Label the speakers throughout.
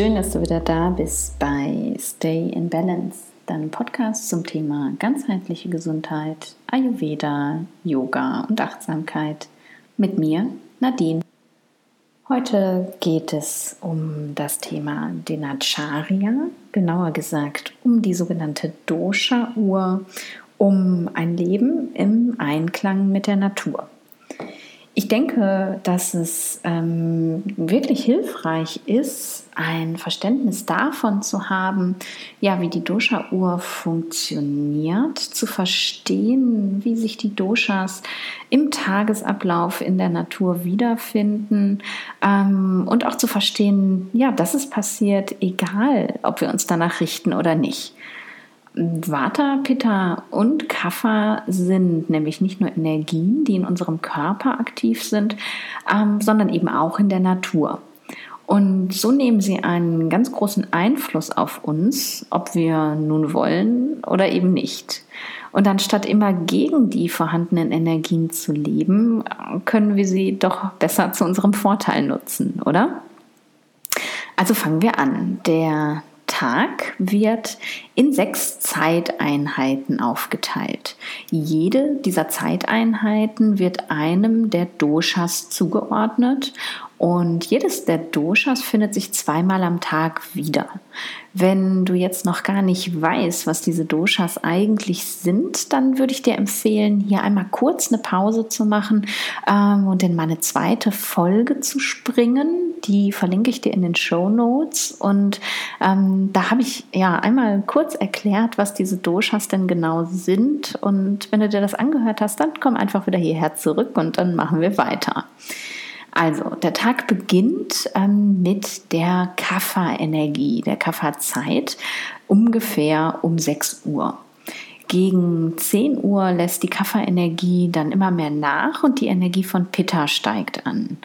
Speaker 1: Schön, dass du wieder da bist bei Stay in Balance, deinem Podcast zum Thema ganzheitliche Gesundheit, Ayurveda, Yoga und Achtsamkeit. Mit mir, Nadine. Heute geht es um das Thema Dinacharya, genauer gesagt um die sogenannte Dosha-Uhr, um ein Leben im Einklang mit der Natur. Ich denke, dass es ähm, wirklich hilfreich ist, ein Verständnis davon zu haben, ja, wie die Dosha-Uhr funktioniert, zu verstehen, wie sich die Doshas im Tagesablauf in der Natur wiederfinden ähm, und auch zu verstehen, ja, dass es passiert, egal, ob wir uns danach richten oder nicht. Vata, Pitta und Kapha sind nämlich nicht nur Energien, die in unserem Körper aktiv sind, ähm, sondern eben auch in der Natur. Und so nehmen sie einen ganz großen Einfluss auf uns, ob wir nun wollen oder eben nicht. Und anstatt immer gegen die vorhandenen Energien zu leben, können wir sie doch besser zu unserem Vorteil nutzen, oder? Also fangen wir an. Der Tag wird in sechs Zeiteinheiten aufgeteilt. Jede dieser Zeiteinheiten wird einem der Doshas zugeordnet und jedes der Doshas findet sich zweimal am Tag wieder. Wenn du jetzt noch gar nicht weißt, was diese Doshas eigentlich sind, dann würde ich dir empfehlen, hier einmal kurz eine Pause zu machen ähm, und in meine zweite Folge zu springen. Die verlinke ich dir in den Show Notes. Und ähm, da habe ich ja einmal kurz erklärt, was diese Doshas denn genau sind. Und wenn du dir das angehört hast, dann komm einfach wieder hierher zurück und dann machen wir weiter. Also, der Tag beginnt ähm, mit der Kapha-Energie, der Kapha-Zeit, ungefähr um 6 Uhr. Gegen 10 Uhr lässt die Kapha-Energie dann immer mehr nach und die Energie von Pitta steigt an.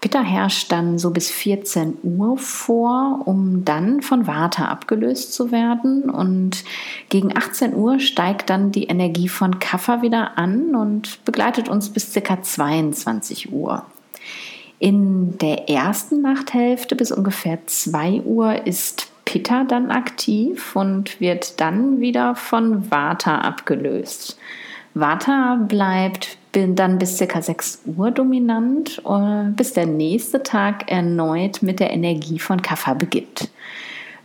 Speaker 1: Pitta herrscht dann so bis 14 Uhr vor, um dann von Vata abgelöst zu werden. Und gegen 18 Uhr steigt dann die Energie von Kapha wieder an und begleitet uns bis ca. 22 Uhr. In der ersten Nachthälfte bis ungefähr 2 Uhr ist Pitta dann aktiv und wird dann wieder von Vata abgelöst. Vata bleibt dann bis ca. 6 Uhr dominant, äh, bis der nächste Tag erneut mit der Energie von Kapha beginnt.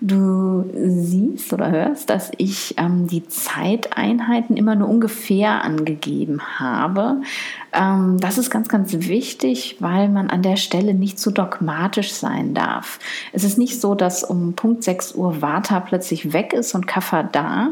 Speaker 1: Du siehst oder hörst, dass ich ähm, die Zeiteinheiten immer nur ungefähr angegeben habe. Ähm, das ist ganz, ganz wichtig, weil man an der Stelle nicht zu dogmatisch sein darf. Es ist nicht so, dass um Punkt 6 Uhr Vata plötzlich weg ist und Kapha da.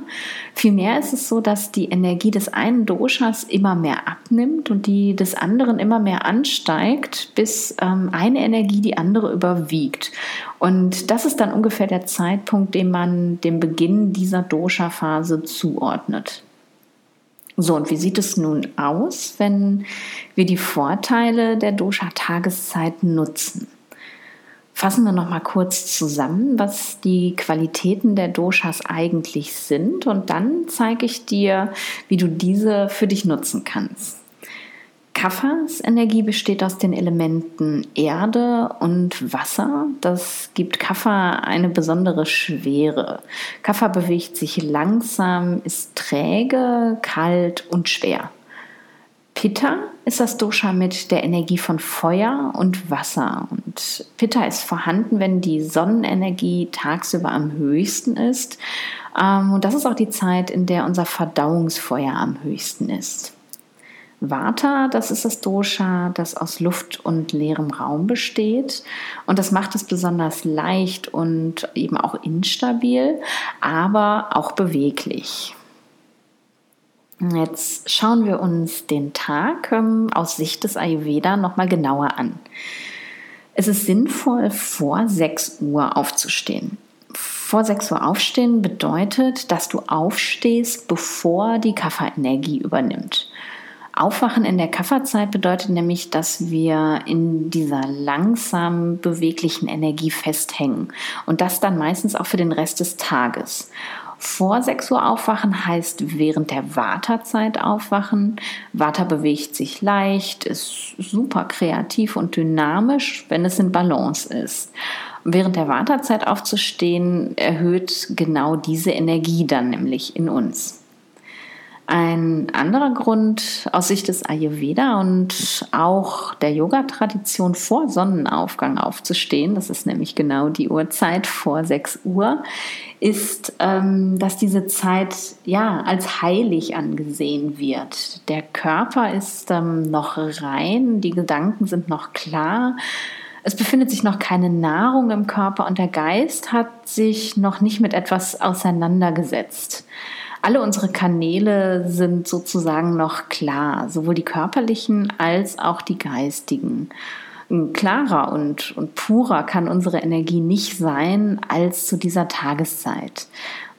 Speaker 1: Vielmehr ist es so, dass die Energie des einen Doshas immer mehr abnimmt und die des anderen immer mehr ansteigt, bis ähm, eine Energie die andere überwiegt. Und das ist dann ungefähr der Zeitpunkt, den man dem Beginn dieser Dosha-Phase zuordnet. So, und wie sieht es nun aus, wenn wir die Vorteile der Dosha-Tageszeit nutzen? Fassen wir noch mal kurz zusammen, was die Qualitäten der Doshas eigentlich sind und dann zeige ich dir, wie du diese für dich nutzen kannst. Kaffers Energie besteht aus den Elementen Erde und Wasser. Das gibt Kaffa eine besondere Schwere. Kaffa bewegt sich langsam, ist träge, kalt und schwer. Pitta ist das Dosha mit der Energie von Feuer und Wasser. Und Pitta ist vorhanden, wenn die Sonnenenergie tagsüber am höchsten ist. Ähm, und das ist auch die Zeit, in der unser Verdauungsfeuer am höchsten ist. Vata, das ist das Dosha, das aus Luft und leerem Raum besteht. Und das macht es besonders leicht und eben auch instabil, aber auch beweglich. Jetzt schauen wir uns den Tag ähm, aus Sicht des Ayurveda nochmal genauer an. Es ist sinnvoll, vor 6 Uhr aufzustehen. Vor 6 Uhr aufstehen bedeutet, dass du aufstehst, bevor die Kafferenergie übernimmt. Aufwachen in der Kafferzeit bedeutet nämlich, dass wir in dieser langsam beweglichen Energie festhängen und das dann meistens auch für den Rest des Tages. Vor 6 Uhr aufwachen heißt während der Wartezeit aufwachen. Vata bewegt sich leicht, ist super kreativ und dynamisch, wenn es in Balance ist. während der Wartezeit aufzustehen erhöht genau diese Energie dann nämlich in uns. Ein anderer Grund aus Sicht des Ayurveda und auch der Yoga-Tradition vor Sonnenaufgang aufzustehen, das ist nämlich genau die Uhrzeit vor 6 Uhr, ist, ähm, dass diese Zeit ja als heilig angesehen wird. Der Körper ist ähm, noch rein, die Gedanken sind noch klar. Es befindet sich noch keine Nahrung im Körper und der Geist hat sich noch nicht mit etwas auseinandergesetzt alle unsere Kanäle sind sozusagen noch klar, sowohl die körperlichen als auch die geistigen. Klarer und, und purer kann unsere Energie nicht sein als zu dieser Tageszeit.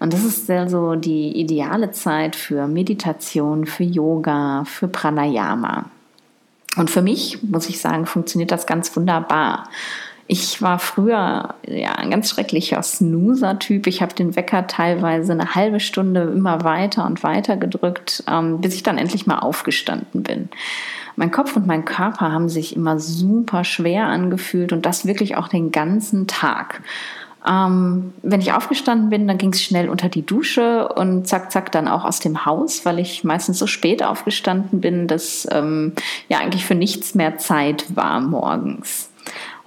Speaker 1: Und das ist also die ideale Zeit für Meditation, für Yoga, für Pranayama. Und für mich, muss ich sagen, funktioniert das ganz wunderbar. Ich war früher ja, ein ganz schrecklicher Snoozer-Typ. Ich habe den Wecker teilweise eine halbe Stunde immer weiter und weiter gedrückt, ähm, bis ich dann endlich mal aufgestanden bin. Mein Kopf und mein Körper haben sich immer super schwer angefühlt und das wirklich auch den ganzen Tag. Ähm, wenn ich aufgestanden bin, dann ging es schnell unter die Dusche und zack, zack, dann auch aus dem Haus, weil ich meistens so spät aufgestanden bin, dass ähm, ja eigentlich für nichts mehr Zeit war morgens.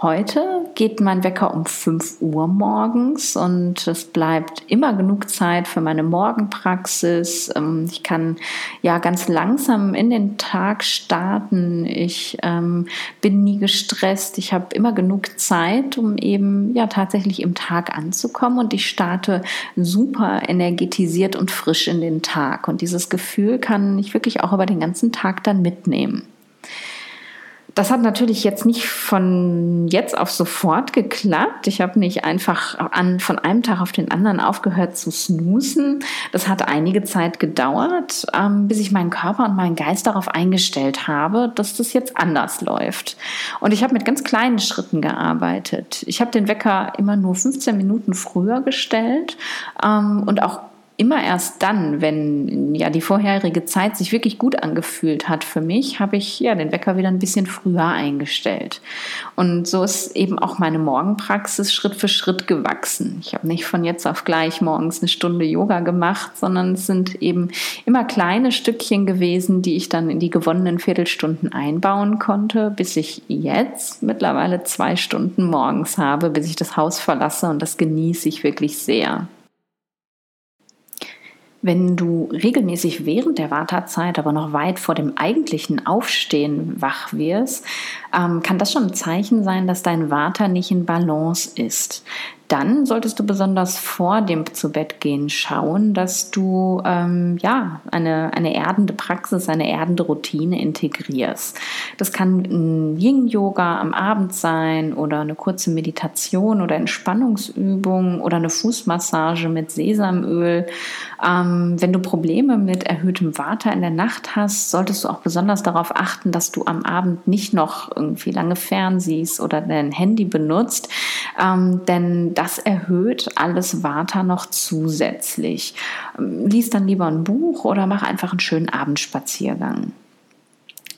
Speaker 1: Heute geht mein Wecker um 5 Uhr morgens und es bleibt immer genug Zeit für meine Morgenpraxis. Ähm, ich kann ja ganz langsam in den Tag starten. Ich ähm, bin nie gestresst. Ich habe immer genug Zeit, um eben ja tatsächlich im Tag anzukommen und ich starte super energetisiert und frisch in den Tag. Und dieses Gefühl kann ich wirklich auch über den ganzen Tag dann mitnehmen. Das hat natürlich jetzt nicht von jetzt auf sofort geklappt. Ich habe nicht einfach an, von einem Tag auf den anderen aufgehört zu snoosen. Das hat einige Zeit gedauert, ähm, bis ich meinen Körper und meinen Geist darauf eingestellt habe, dass das jetzt anders läuft. Und ich habe mit ganz kleinen Schritten gearbeitet. Ich habe den Wecker immer nur 15 Minuten früher gestellt ähm, und auch immer erst dann, wenn ja die vorherige Zeit sich wirklich gut angefühlt hat für mich, habe ich ja den Wecker wieder ein bisschen früher eingestellt. Und so ist eben auch meine Morgenpraxis Schritt für Schritt gewachsen. Ich habe nicht von jetzt auf gleich morgens eine Stunde Yoga gemacht, sondern es sind eben immer kleine Stückchen gewesen, die ich dann in die gewonnenen Viertelstunden einbauen konnte, bis ich jetzt mittlerweile zwei Stunden morgens habe, bis ich das Haus verlasse und das genieße ich wirklich sehr. Wenn du regelmäßig während der Wartezeit, aber noch weit vor dem eigentlichen Aufstehen wach wirst, ähm, kann das schon ein Zeichen sein, dass dein Vater nicht in Balance ist dann solltest du besonders vor dem Zubettgehen schauen, dass du ähm, ja eine, eine erdende Praxis, eine erdende Routine integrierst. Das kann ein Yin-Yoga am Abend sein oder eine kurze Meditation oder Entspannungsübung oder eine Fußmassage mit Sesamöl. Ähm, wenn du Probleme mit erhöhtem Vata in der Nacht hast, solltest du auch besonders darauf achten, dass du am Abend nicht noch irgendwie lange fernsiehst oder dein Handy benutzt, ähm, denn das erhöht alles Vata noch zusätzlich. Lies dann lieber ein Buch oder mach einfach einen schönen Abendspaziergang.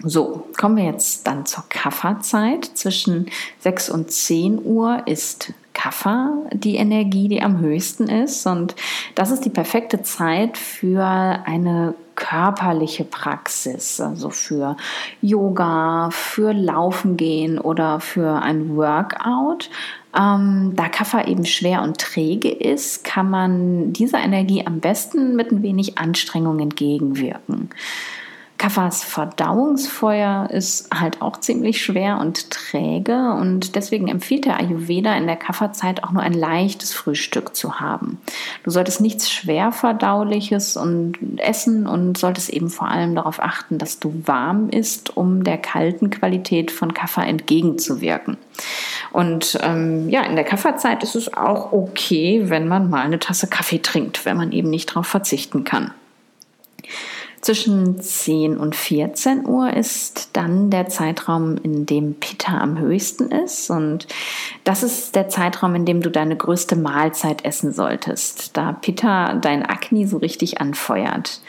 Speaker 1: So, kommen wir jetzt dann zur Kafferzeit. Zwischen 6 und 10 Uhr ist Kaffer die Energie, die am höchsten ist. Und das ist die perfekte Zeit für eine körperliche Praxis, also für Yoga, für Laufen gehen oder für ein Workout. Ähm, da Kaffer eben schwer und träge ist, kann man dieser Energie am besten mit ein wenig Anstrengung entgegenwirken. Kaffers Verdauungsfeuer ist halt auch ziemlich schwer und träge und deswegen empfiehlt der Ayurveda in der Kafferzeit auch nur ein leichtes Frühstück zu haben. Du solltest nichts schwer verdauliches und essen und solltest eben vor allem darauf achten, dass du warm isst, um der kalten Qualität von Kaffer entgegenzuwirken. Und ähm, ja, in der Kafferzeit ist es auch okay, wenn man mal eine Tasse Kaffee trinkt, wenn man eben nicht darauf verzichten kann. Zwischen 10 und 14 Uhr ist dann der Zeitraum, in dem Pitta am höchsten ist. Und das ist der Zeitraum, in dem du deine größte Mahlzeit essen solltest, da Pitta dein Akne so richtig anfeuert.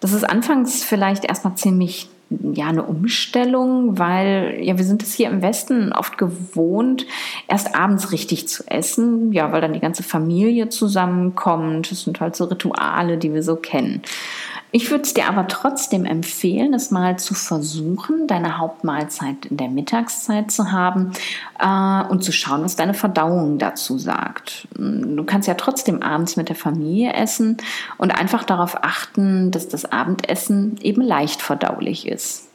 Speaker 1: Das ist anfangs vielleicht erstmal ziemlich ja eine Umstellung, weil ja wir sind es hier im Westen oft gewohnt, erst abends richtig zu essen, ja, weil dann die ganze Familie zusammenkommt. Das sind halt so Rituale, die wir so kennen. Ich würde es dir aber trotzdem empfehlen, es mal zu versuchen, deine Hauptmahlzeit in der Mittagszeit zu haben äh, und zu schauen, was deine Verdauung dazu sagt. Du kannst ja trotzdem abends mit der Familie essen und einfach darauf achten, dass das Abendessen eben leicht verdaulich ist.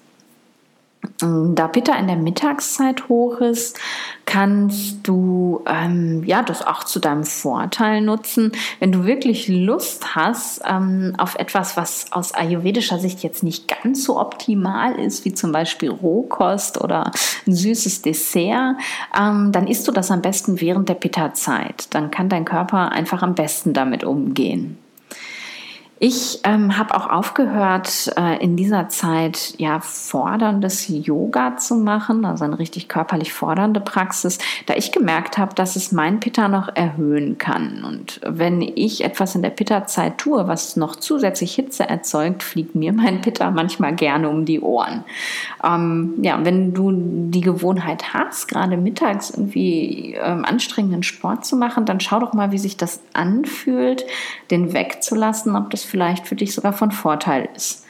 Speaker 1: Da Pitta in der Mittagszeit hoch ist, kannst du ähm, ja das auch zu deinem Vorteil nutzen. Wenn du wirklich Lust hast ähm, auf etwas, was aus ayurvedischer Sicht jetzt nicht ganz so optimal ist, wie zum Beispiel Rohkost oder ein süßes Dessert, ähm, dann isst du das am besten während der Pitta-Zeit. Dann kann dein Körper einfach am besten damit umgehen. Ich ähm, habe auch aufgehört, äh, in dieser Zeit ja forderndes Yoga zu machen, also eine richtig körperlich fordernde Praxis, da ich gemerkt habe, dass es mein Pitta noch erhöhen kann. Und wenn ich etwas in der Pitta-Zeit tue, was noch zusätzlich Hitze erzeugt, fliegt mir mein Pitta manchmal gerne um die Ohren. Ähm, ja, wenn du die Gewohnheit hast, gerade mittags irgendwie ähm, anstrengenden Sport zu machen, dann schau doch mal, wie sich das anfühlt, den wegzulassen, ob das vielleicht für dich sogar von Vorteil ist.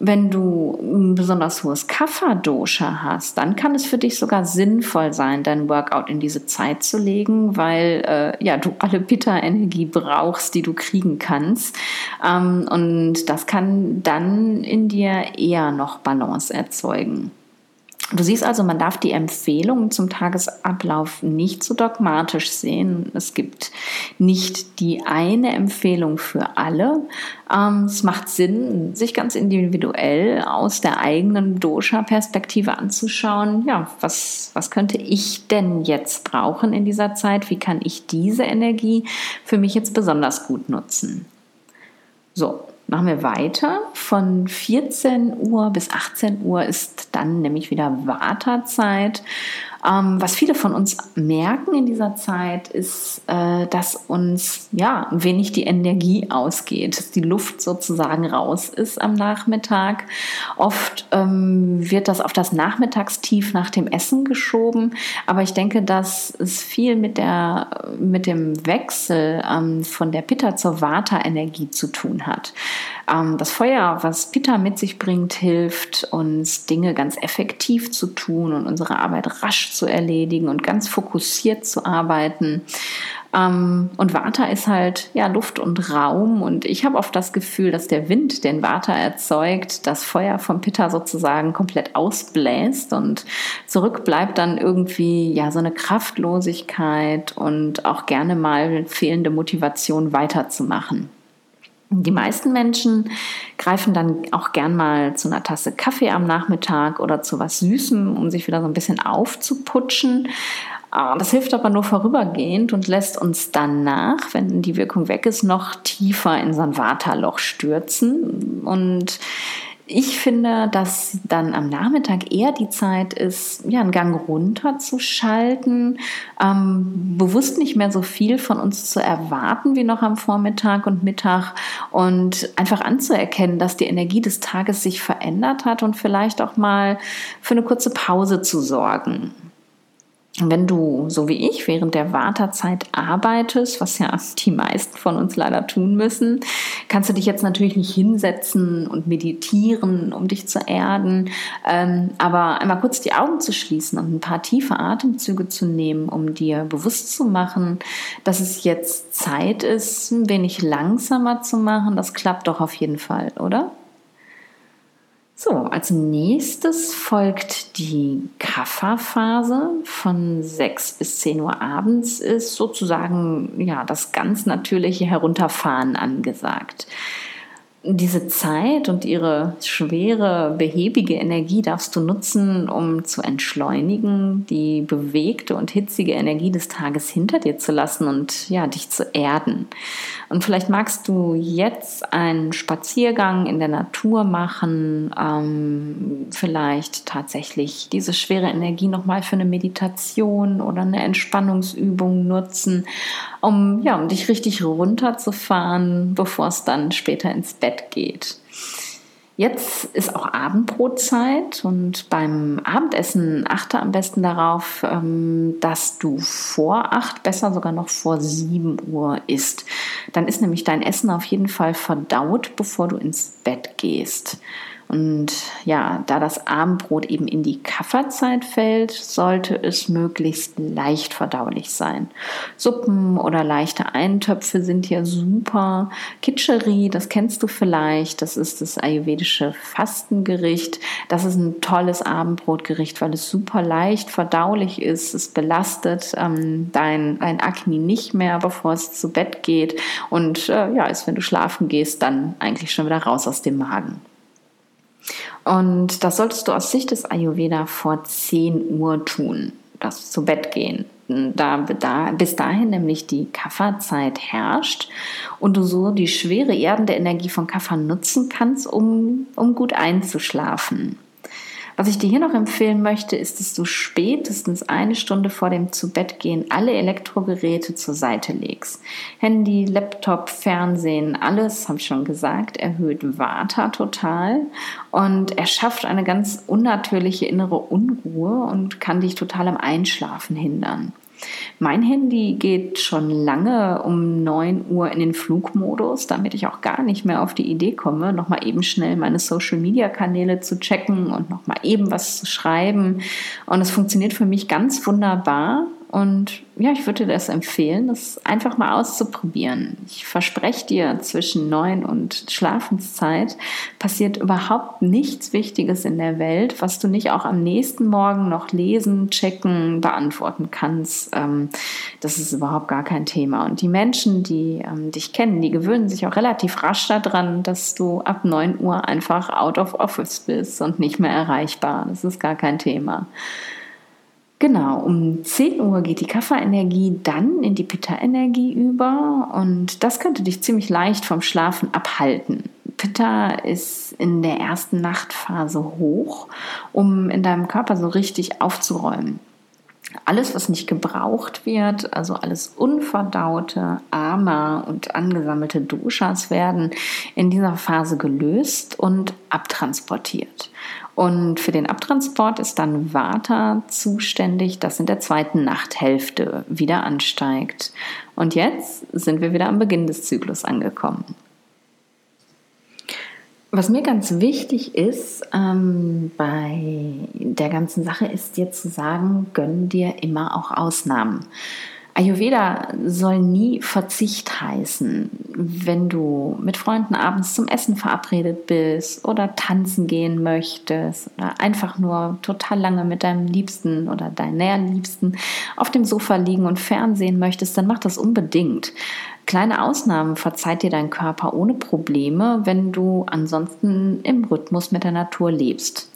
Speaker 1: Wenn du ein besonders hohes Kapha-Dosha hast, dann kann es für dich sogar sinnvoll sein, dein Workout in diese Zeit zu legen, weil äh, ja, du alle Pitta-Energie brauchst, die du kriegen kannst. Ähm, und das kann dann in dir eher noch Balance erzeugen. Du siehst also, man darf die Empfehlungen zum Tagesablauf nicht so dogmatisch sehen. Es gibt nicht die eine Empfehlung für alle. Ähm, es macht Sinn, sich ganz individuell aus der eigenen Dosha-Perspektive anzuschauen. Ja, was, was könnte ich denn jetzt brauchen in dieser Zeit? Wie kann ich diese Energie für mich jetzt besonders gut nutzen? So, machen wir weiter. Von 14 Uhr bis 18 Uhr ist dann nämlich wieder Wartezeit. Ähm, was viele von uns merken in dieser Zeit ist, äh, dass uns ja ein wenig die Energie ausgeht, dass die Luft sozusagen raus ist am Nachmittag. Oft ähm, wird das auf das Nachmittagstief nach dem Essen geschoben, aber ich denke, dass es viel mit, der, mit dem Wechsel ähm, von der Pitta zur Vata-Energie zu tun hat. Ähm, das Feuer, was Pitta mit sich bringt, hilft uns Dinge ganz effektiv zu tun und unsere Arbeit rasch zu erledigen und ganz fokussiert zu arbeiten. Ähm, und Vata ist halt ja Luft und Raum und ich habe oft das Gefühl, dass der Wind, den Vata erzeugt, das Feuer vom Pitta sozusagen komplett ausbläst und zurück bleibt dann irgendwie ja so eine Kraftlosigkeit und auch gerne mal fehlende Motivation weiterzumachen. Die meisten Menschen greifen dann auch gern mal zu einer Tasse Kaffee am Nachmittag oder zu was Süßem, um sich wieder so ein bisschen aufzuputschen. Ah, das hilft aber nur vorübergehend und lässt uns danach, wenn die Wirkung weg ist, noch tiefer in so ein Waterloch stürzen. Und ich finde, dass dann am Nachmittag eher die Zeit ist, ja, einen Gang runterzuschalten, ähm, bewusst nicht mehr so viel von uns zu erwarten wie noch am Vormittag und Mittag und einfach anzuerkennen, dass die Energie des Tages sich verändert hat und vielleicht auch mal für eine kurze Pause zu sorgen. Wenn du, so wie ich, während der Wartezeit arbeitest, was ja die meisten von uns leider tun müssen, kannst du dich jetzt natürlich nicht hinsetzen und meditieren, um dich zu erden. Ähm, aber einmal kurz die Augen zu schließen und ein paar tiefe Atemzüge zu nehmen, um dir bewusst zu machen, dass es jetzt Zeit ist, ein wenig langsamer zu machen, das klappt doch auf jeden Fall, oder? So, als nächstes folgt die Kafferphase. Von 6 bis 10 Uhr abends ist sozusagen ja das ganz natürliche Herunterfahren angesagt diese Zeit und ihre schwere, behäbige Energie darfst du nutzen, um zu entschleunigen, die bewegte und hitzige Energie des Tages hinter dir zu lassen und ja, dich zu erden. Und vielleicht magst du jetzt einen Spaziergang in der Natur machen, ähm, vielleicht tatsächlich diese schwere Energie nochmal für eine Meditation oder eine Entspannungsübung nutzen, um, ja, um dich richtig runterzufahren, bevor es dann später ins Bett geht. Jetzt ist auch Abendbrotzeit und beim Abendessen achte am besten darauf, ähm, dass du vor acht, besser sogar noch vor sieben Uhr isst. Dann ist nämlich dein Essen auf jeden Fall verdaut, bevor du ins Bett gehst. Und ja, da das Abendbrot eben in die Kafferzeit fällt, sollte es möglichst leicht verdaulich sein. Suppen oder leichte Eintöpfe sind hier super. Kitscheri, das kennst du vielleicht, das ist das ayurvedische Fastengericht. Das ist ein tolles Abendbrotgericht, weil es super leicht verdaulich ist. Es belastet ähm, dein, dein Akne nicht mehr, bevor es zu Bett geht. Und äh, ja, ist, wenn du schlafen gehst, dann eigentlich schon wieder raus aus dem Magen. Und das solltest du aus Sicht des Ayurveda vor 10 Uhr tun, das zu Bett gehen. Da, da, bis dahin nämlich die Kafferzeit herrscht und du so die schwere erdende Energie von Kaffer nutzen kannst, um, um gut einzuschlafen. Was ich dir hier noch empfehlen möchte, ist, dass du spätestens eine Stunde vor dem Zubettgehen alle Elektrogeräte zur Seite legst. Handy, Laptop, Fernsehen, alles, habe ich schon gesagt, erhöht Vata total und erschafft eine ganz unnatürliche innere Unruhe und kann dich total am Einschlafen hindern. Mein Handy geht schon lange um 9 Uhr in den Flugmodus, damit ich auch gar nicht mehr auf die Idee komme, nochmal eben schnell meine Social-Media-Kanäle zu checken und nochmal eben was zu schreiben. Und es funktioniert für mich ganz wunderbar. Und ja, ich würde dir das empfehlen, das einfach mal auszuprobieren. Ich verspreche dir, zwischen neun und Schlafenszeit passiert überhaupt nichts Wichtiges in der Welt, was du nicht auch am nächsten Morgen noch lesen, checken, beantworten kannst. Ähm, das ist überhaupt gar kein Thema. Und die Menschen, die ähm, dich kennen, die gewöhnen sich auch relativ rasch daran, dass du ab neun Uhr einfach out of office bist und nicht mehr erreichbar. Das ist gar kein Thema. Genau, um 10 Uhr geht die Kafferenergie dann in die Pitta-Energie über und das könnte dich ziemlich leicht vom Schlafen abhalten. Pitta ist in der ersten Nachtphase hoch, um in deinem Körper so richtig aufzuräumen. Alles, was nicht gebraucht wird, also alles unverdaute, Ama und angesammelte Doshas werden in dieser Phase gelöst und abtransportiert. Und für den Abtransport ist dann Vata zuständig, das in der zweiten Nachthälfte wieder ansteigt. Und jetzt sind wir wieder am Beginn des Zyklus angekommen. Was mir ganz wichtig ist ähm, bei der ganzen Sache, ist dir zu sagen, gönn dir immer auch Ausnahmen. Ayurveda soll nie Verzicht heißen. Wenn du mit Freunden abends zum Essen verabredet bist oder tanzen gehen möchtest oder einfach nur total lange mit deinem Liebsten oder näheren Liebsten auf dem Sofa liegen und Fernsehen möchtest, dann mach das unbedingt. Kleine Ausnahmen verzeiht dir dein Körper ohne Probleme, wenn du ansonsten im Rhythmus mit der Natur lebst.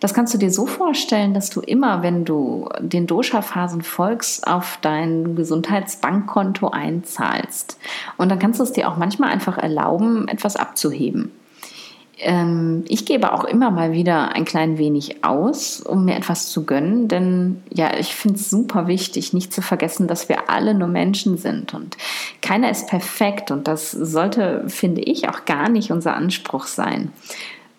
Speaker 1: Das kannst du dir so vorstellen, dass du immer, wenn du den Dosha-Phasen folgst, auf dein Gesundheitsbankkonto einzahlst. Und dann kannst du es dir auch manchmal einfach erlauben, etwas abzuheben. Ähm, ich gebe auch immer mal wieder ein klein wenig aus, um mir etwas zu gönnen, denn ja, ich finde es super wichtig, nicht zu vergessen, dass wir alle nur Menschen sind und keiner ist perfekt und das sollte, finde ich, auch gar nicht unser Anspruch sein.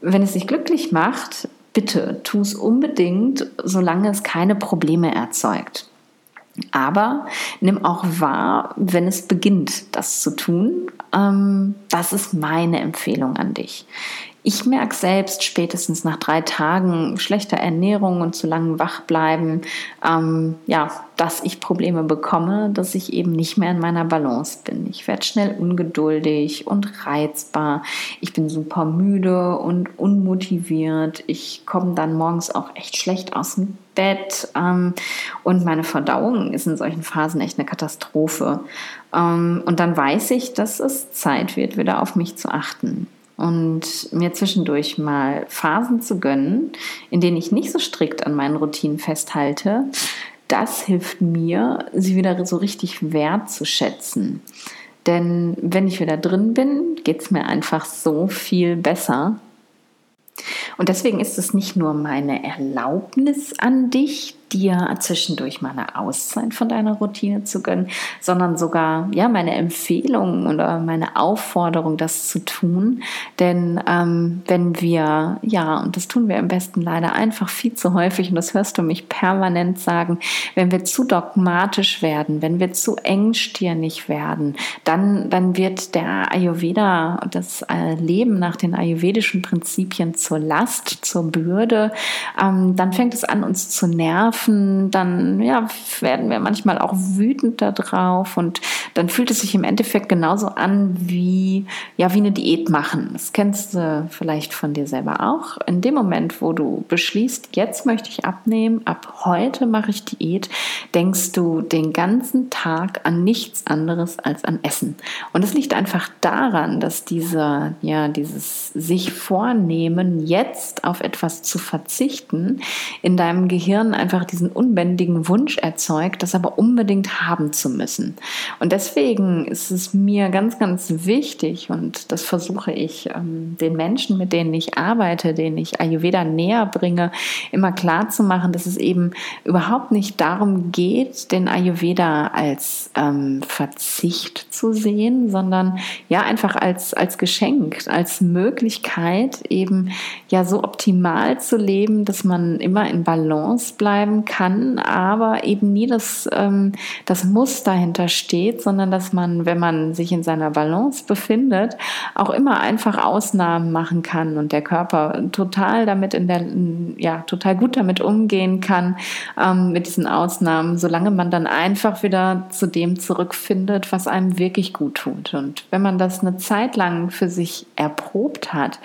Speaker 1: Wenn es dich glücklich macht, bitte tu es unbedingt, solange es keine Probleme erzeugt. Aber nimm auch wahr, wenn es beginnt, das zu tun. Ähm, das ist meine Empfehlung an dich. Ich merke selbst spätestens nach drei Tagen schlechter Ernährung und zu langem Wachbleiben, ähm, ja, dass ich Probleme bekomme, dass ich eben nicht mehr in meiner Balance bin. Ich werde schnell ungeduldig und reizbar. Ich bin super müde und unmotiviert. Ich komme dann morgens auch echt schlecht aus dem Bett ähm, und meine Verdauung ist in solchen Phasen echt eine Katastrophe. Ähm, und dann weiß ich, dass es Zeit wird, wieder auf mich zu achten und mir zwischendurch mal Phasen zu gönnen, in denen ich nicht so strikt an meinen Routinen festhalte, das hilft mir, sie wieder so richtig wertzuschätzen. Denn wenn ich wieder drin bin, geht es mir einfach so viel besser. Und deswegen ist es nicht nur meine Erlaubnis an dich, dir zwischendurch mal eine Auszeit von deiner Routine zu gönnen, sondern sogar ja meine Empfehlung oder meine Aufforderung, das zu tun. Denn ähm, wenn wir ja und das tun wir im besten leider einfach viel zu häufig und das hörst du mich permanent sagen, wenn wir zu dogmatisch werden, wenn wir zu engstirnig werden, dann dann wird der Ayurveda das äh, Leben nach den ayurvedischen Prinzipien zur Last, zur Bürde. Ähm, dann fängt es an uns zu nerven nerven, dann ja, werden wir manchmal auch wütend darauf und dann fühlt es sich im Endeffekt genauso an wie, ja, wie eine Diät machen. Das kennst du vielleicht von dir selber auch. In dem Moment, wo du beschließt, jetzt möchte ich abnehmen, ab heute mache ich Diät, denkst du den ganzen Tag an nichts anderes als an Essen. Und es liegt einfach daran, dass dieser, ja, dieses sich vornehmen, jetzt auf etwas zu verzichten, in deinem Gehirn einfach diesen unbändigen Wunsch erzeugt, das aber unbedingt haben zu müssen. Und deswegen ist es mir ganz, ganz wichtig und das versuche ich ähm, den Menschen, mit denen ich arbeite, denen ich Ayurveda näher bringe, immer klar zu machen, dass es eben überhaupt nicht darum geht, den Ayurveda als ähm, Verzicht zu sehen, sondern ja einfach als, als Geschenk, als Möglichkeit eben ja so optimal zu leben, dass man immer in Balance bleiben kann, aber eben nie das, ähm, das Muss dahinter steht, sondern dass man, wenn man sich in seiner Balance befindet, auch immer einfach Ausnahmen machen kann und der Körper total damit in der, ja, total gut damit umgehen kann, ähm, mit diesen Ausnahmen, solange man dann einfach wieder zu dem zurückfindet, was einem wirklich gut tut. Und wenn man das eine Zeit lang für sich erprobt hat,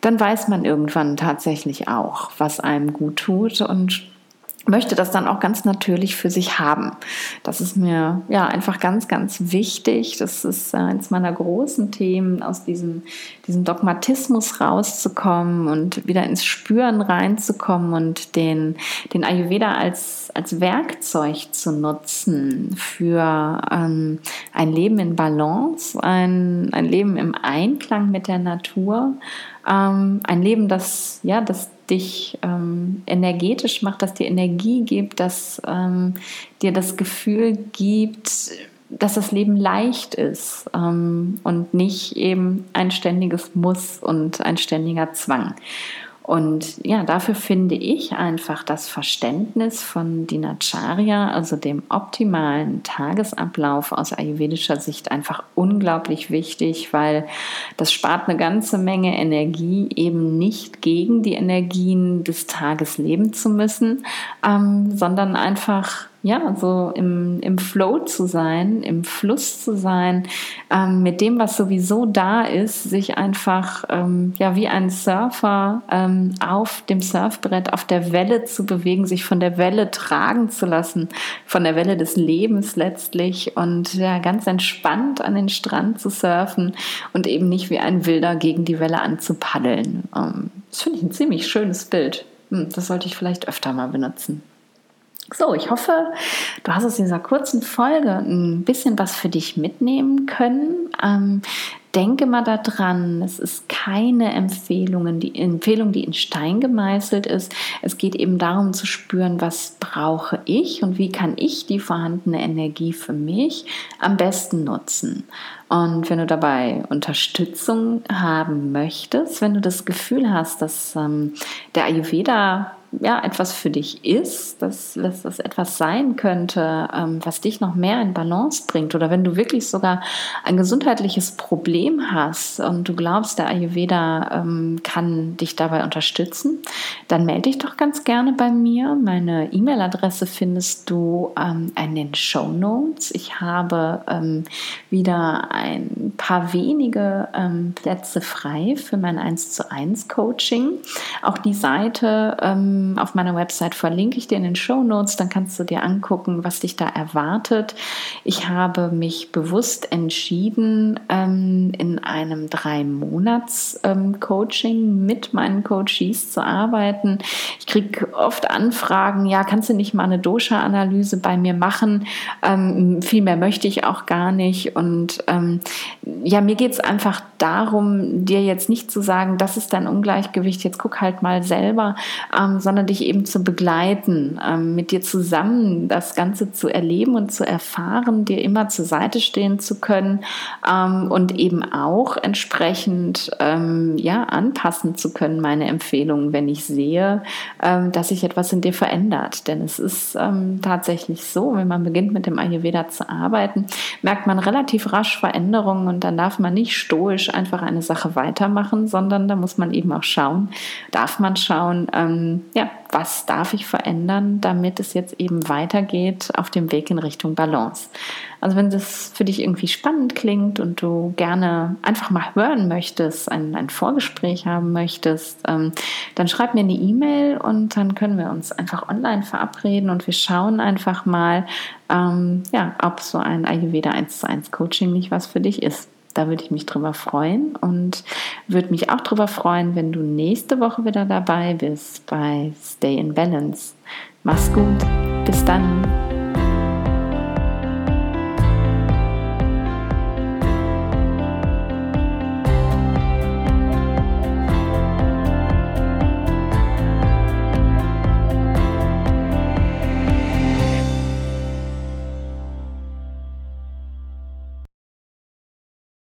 Speaker 1: dann weiß man irgendwann tatsächlich auch, was einem gut tut und möchte das dann auch ganz natürlich für sich haben. Das ist mir ja einfach ganz, ganz wichtig. Das ist eines meiner großen Themen, aus diesem, diesem Dogmatismus rauszukommen und wieder ins Spüren reinzukommen und den, den Ayurveda als, als Werkzeug zu nutzen für ähm, ein Leben in Balance, ein, ein Leben im Einklang mit der Natur, ähm, ein Leben, das, ja, das dich ähm, energetisch macht, das dir Energie gibt, das ähm, dir das Gefühl gibt, dass das Leben leicht ist ähm, und nicht eben ein ständiges Muss und ein ständiger Zwang. Und ja, dafür finde ich einfach das Verständnis von Dinacharya, also dem optimalen Tagesablauf aus ayurvedischer Sicht einfach unglaublich wichtig, weil das spart eine ganze Menge Energie, eben nicht gegen die Energien des Tages leben zu müssen, ähm, sondern einfach ja, so im, im Flow zu sein, im Fluss zu sein, ähm, mit dem, was sowieso da ist, sich einfach ähm, ja wie ein Surfer ähm, auf dem Surfbrett, auf der Welle zu bewegen, sich von der Welle tragen zu lassen, von der Welle des Lebens letztlich und ja ganz entspannt an den Strand zu surfen und eben nicht wie ein Wilder gegen die Welle anzupaddeln. Ähm, das finde ich ein ziemlich schönes Bild. Hm, das sollte ich vielleicht öfter mal benutzen. So, ich hoffe, du hast aus dieser kurzen Folge ein bisschen was für dich mitnehmen können. Ähm, denke mal daran, es ist keine Empfehlung die, Empfehlung, die in Stein gemeißelt ist. Es geht eben darum zu spüren, was brauche ich und wie kann ich die vorhandene Energie für mich am besten nutzen. Und wenn du dabei Unterstützung haben möchtest, wenn du das Gefühl hast, dass ähm, der Ayurveda ja, etwas für dich ist, dass, dass das etwas sein könnte, ähm, was dich noch mehr in Balance bringt. Oder wenn du wirklich sogar ein gesundheitliches Problem hast und du glaubst, der Ayurveda ähm, kann dich dabei unterstützen, dann melde dich doch ganz gerne bei mir. Meine E-Mail-Adresse findest du ähm, in den Show Notes. Ich habe ähm, wieder ein paar wenige ähm, Plätze frei für mein 1 zu 1 Coaching. Auch die Seite ähm, auf meiner Website verlinke ich dir in den Show Notes, dann kannst du dir angucken, was dich da erwartet. Ich habe mich bewusst entschieden, ähm, in einem drei Monats ähm, Coaching mit meinen Coaches zu arbeiten. Kriege oft Anfragen, ja, kannst du nicht mal eine Dosha-Analyse bei mir machen? Ähm, viel mehr möchte ich auch gar nicht. Und ähm, ja, mir geht es einfach darum, dir jetzt nicht zu sagen, das ist dein Ungleichgewicht, jetzt guck halt mal selber, ähm, sondern dich eben zu begleiten, ähm, mit dir zusammen das Ganze zu erleben und zu erfahren, dir immer zur Seite stehen zu können ähm, und eben auch entsprechend ähm, ja, anpassen zu können, meine Empfehlungen, wenn ich sehe, ähm, dass sich etwas in dir verändert. Denn es ist ähm, tatsächlich so, wenn man beginnt mit dem Ayurveda zu arbeiten, merkt man relativ rasch Veränderungen und dann darf man nicht stoisch einfach eine Sache weitermachen, sondern da muss man eben auch schauen, darf man schauen, ähm, ja, was darf ich verändern, damit es jetzt eben weitergeht auf dem Weg in Richtung Balance. Also wenn das für dich irgendwie spannend klingt und du gerne einfach mal hören möchtest, ein, ein Vorgespräch haben möchtest, ähm, dann schreib mir eine E-Mail und dann können wir uns einfach online verabreden und wir schauen einfach mal, ähm, ja, ob so ein Ayurveda 1 zu 1 Coaching nicht was für dich ist. Da würde ich mich drüber freuen und würde mich auch drüber freuen, wenn du nächste Woche wieder dabei bist bei Stay in Balance. Mach's gut. Bis dann.